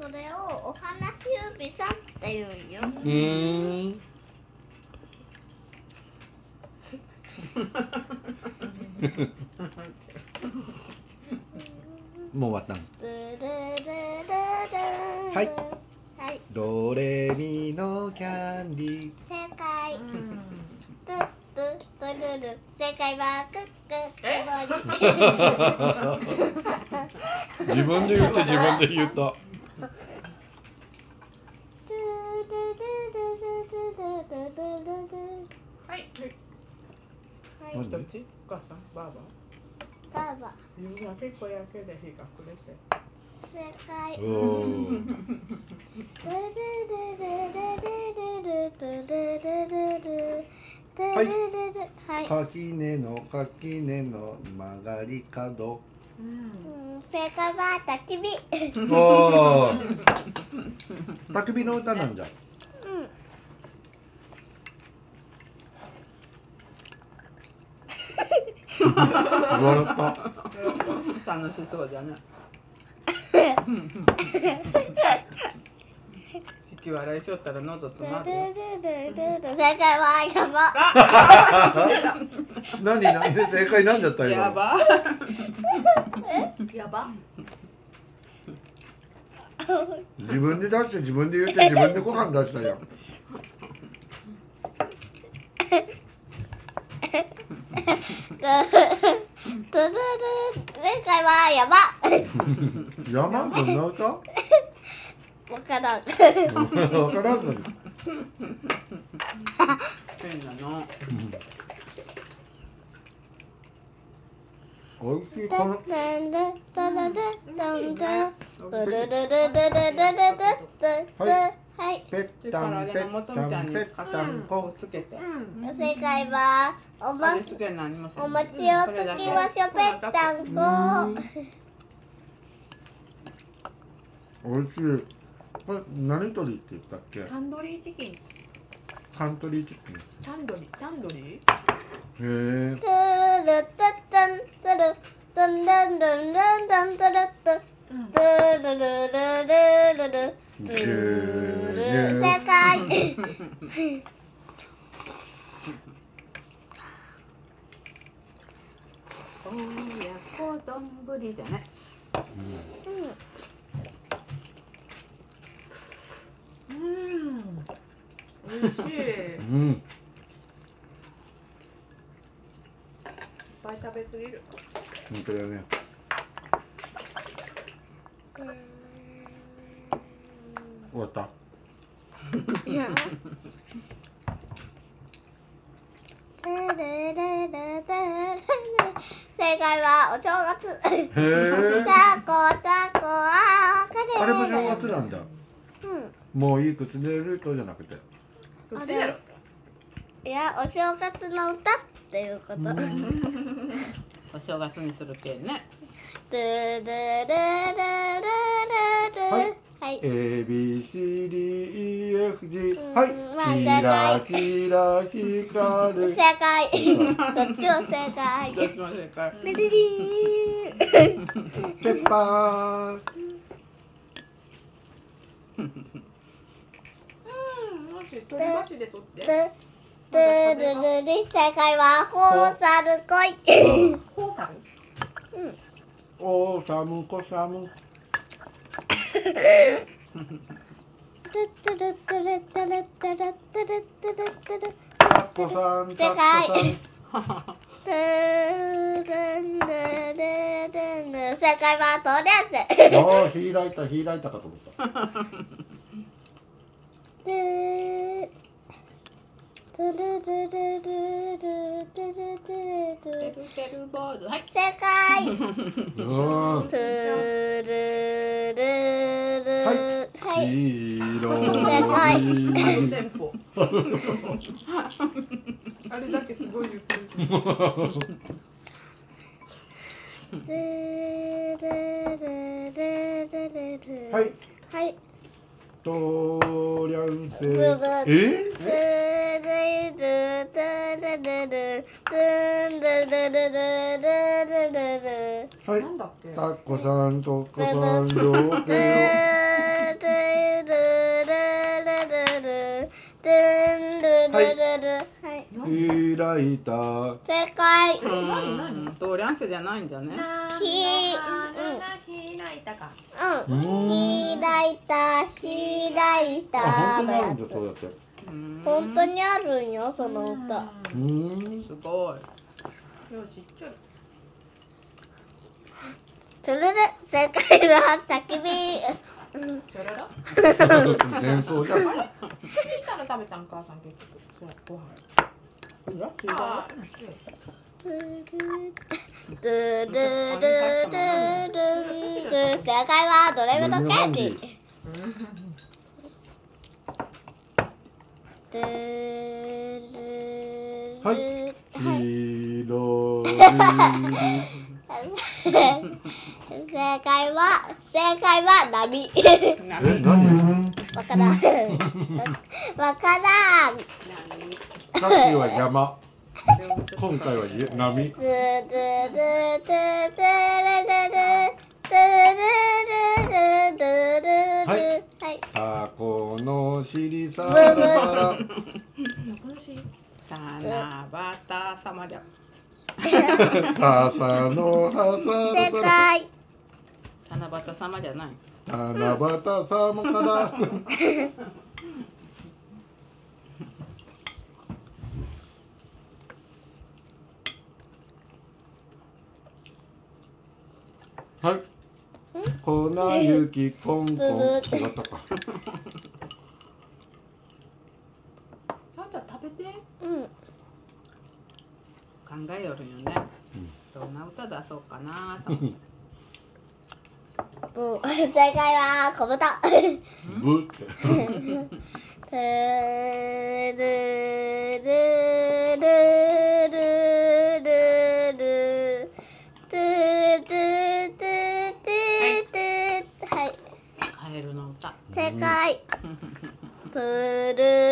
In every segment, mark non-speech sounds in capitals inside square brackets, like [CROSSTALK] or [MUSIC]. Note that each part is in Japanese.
それをお話指さんって言うんよ。うーん。もう終わったはいはい。ドレミのキャンディー。正解。ドゥドゥドゥルル。正解はクック [LAUGHS] [LAUGHS] 自分で言って自分で言った。ち？お母さん？ばあば？ばあば。が結構焼け日が暮れて正解。ルルはい、はい、垣根の垣根の曲がり角。うん、正解は焚き火。おお。焚き火の歌なんじゃ。楽しそうじゃね。引き笑いしよったら喉詰まるよ。正解はやば。何なん。で正解なん。だったやば。やば自分で出して自分で言って自分でご飯出したやん正解はやば。山どん。な歌わわからん。わからん。のに変なの。おいしいこのはい。ぺったんぺったんぺったんここうつけて。正解はおまあれつけ何もしないお餅をつきましょぺったん。こ。おいしい。これ何鳥って言ったっけ？タンドリーチキン。カントリーチキン。タンドリータンドリー？へえトゥルトゥトントゥルトントントントントントゥルトゥトゥルルルルルルトゥル。親子丼じゃね。うん。美味しい。いっうん。ぱい食べすぎる。本当だね。終わった正解はお正月。へえタコタコあーあれも正月なんだ。うん。もういい靴寝るとじゃなくて。どっちやろいや、お正月の歌っていうこと。お正月にするけんね。ドゥルルルルルルルはいはい。A B C D E F G うんはいまあキラキラ光る正解。どっちも正解。どっちも正解。ビビビー。ペッパーうんもし鳥箸で取って正解はホーサルコイ。ホーサルうん。おーサムコサムタッコさんタコさん正解はトレああ開いた開いたかと思ったトゥトゥルルルルルトゥルトゥルトゥてルボード。はい。正解トゥルい。でかい。テンポ。あれだけすごいゆっくり。はい。はい。とりゃんせ。え？はい。たっこさん、とっこさん、どうけよ。はい。開いた。正解。うん。何何？とリャンセじゃないんじゃね？ひ、うん。開いたか。うん。開いた、開いた。本当にあるんだそうやって。本当にあるんよその歌。うん。すごい。今日ちっちゃい。それで正解は焚き火。うんちょろろ。前奏じゃんいつから食べたん母さん結局。ご飯。いやあドゥルドゥドゥドゥドゥドゥ正解はドレミのケーキ。ドゥルはいはい。緑正解は、正解は波。え、何？ですかわからん。[LAUGHS] わからん。さっきは山。今回は波。つるるるつるるる。はい。タコの尻さら。七夕様じゃ。笹の葉さら。正解。七夕様じゃない。七夕様から [LAUGHS] はい。粉雪コンコン違ったか。さんちゃん食べて。うん。考えよるんよね。どんな歌出そうかなと思って [LAUGHS] うん、正解は小豚。ぶって。[LAUGHS] ルルルルルルルルルトルトゥトゥはい。カエルの歌。正解。ルルル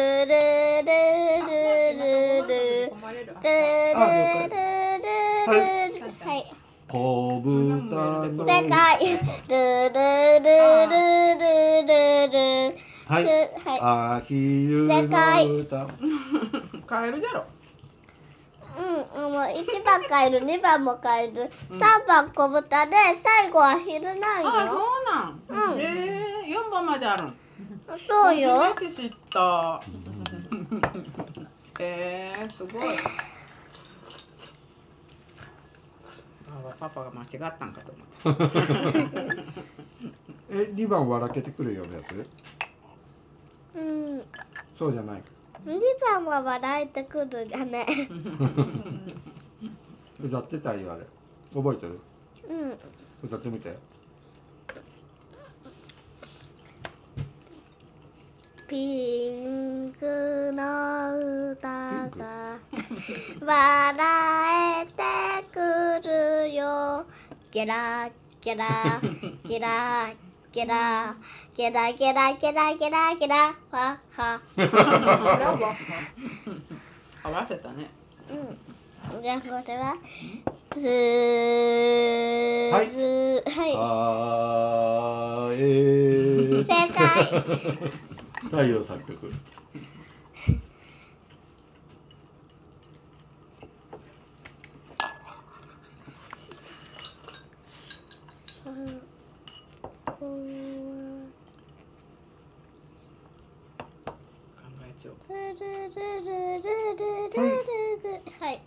は秋夕の歌カエルじゃろ。い。うん、もう1番カエル、2番もカエル、3番小豚で、最後は昼なんあよ。そうなん、うん。ええ四番まであるん。そうよ。初めて知った。[LAUGHS] えー、すごい。あパパが間違ったんかと思った。[LAUGHS] え二番笑けてくるようなやつ。うん。そうじゃない2番は笑えてくるじゃね。[LAUGHS] 歌ってたよあれ覚えてる？うん。歌ってみてピンクの歌が笑えてくるよ。ゲラゲラゲラゲラゲラゲラゲラゲラゲラわは。合わせたね。うん。じゃあこれは？つはいーはい。あーえー正解。[LAUGHS] 太陽作曲うんうん考えちゃおうルルルルルルルルはい。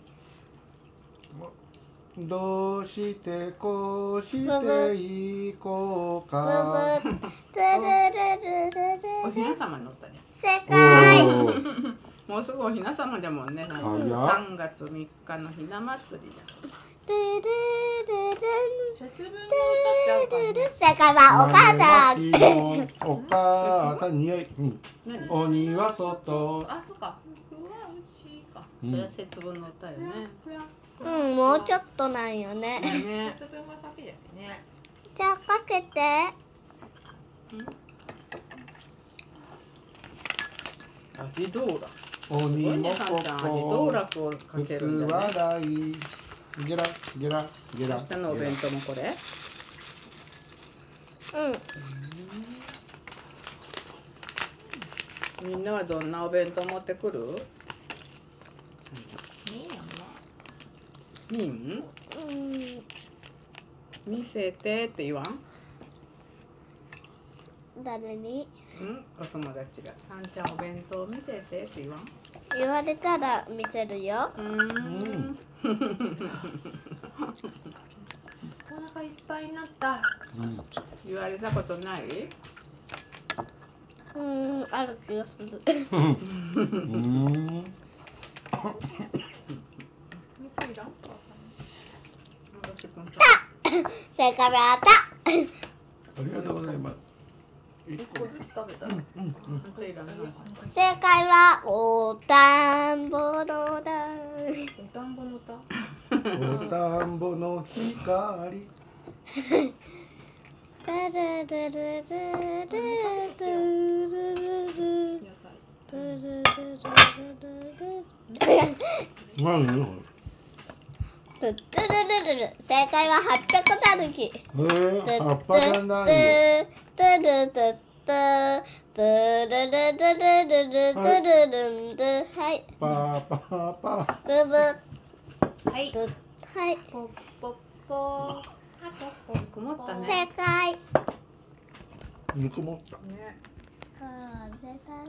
どうしてこうしていこうかルルルルルおひな様の歌じ正お解。もうすぐおひな様じゃもんね早っ3月3日のひな祭りじゃうからルルね。正解はお母さん。お母さん匂い、うん、鬼は外。あ、そっか。うん、それは節分の歌よね。うん、もうちょっとなんよね。ねじゃあかけて。味どうだ。鬼もここ。味どうだをかけるんだ、ね。ゲラゲラゲラ。明日のお弁当もこれ。うん。みんなはどんなお弁当持ってくる？みみんうん。見せてって言わん？誰に？うん？お友達が。さんちゃんお弁当見せてって言わん？言われたら見せるよ。うーんお腹いっぱいになった。うん言われたことない？うんある気がする。うん。正解はあったありがとうございます一個ずつ食べた正解はおた何なの？トゥッツルルル正解は八百たぬき。えー、葉っぱじゃないよトゥルトゥットトゥルルルルルルトルルンドはいパーパーパーブブはいはいポッポッポあと曇ったね正解ぬもったね正解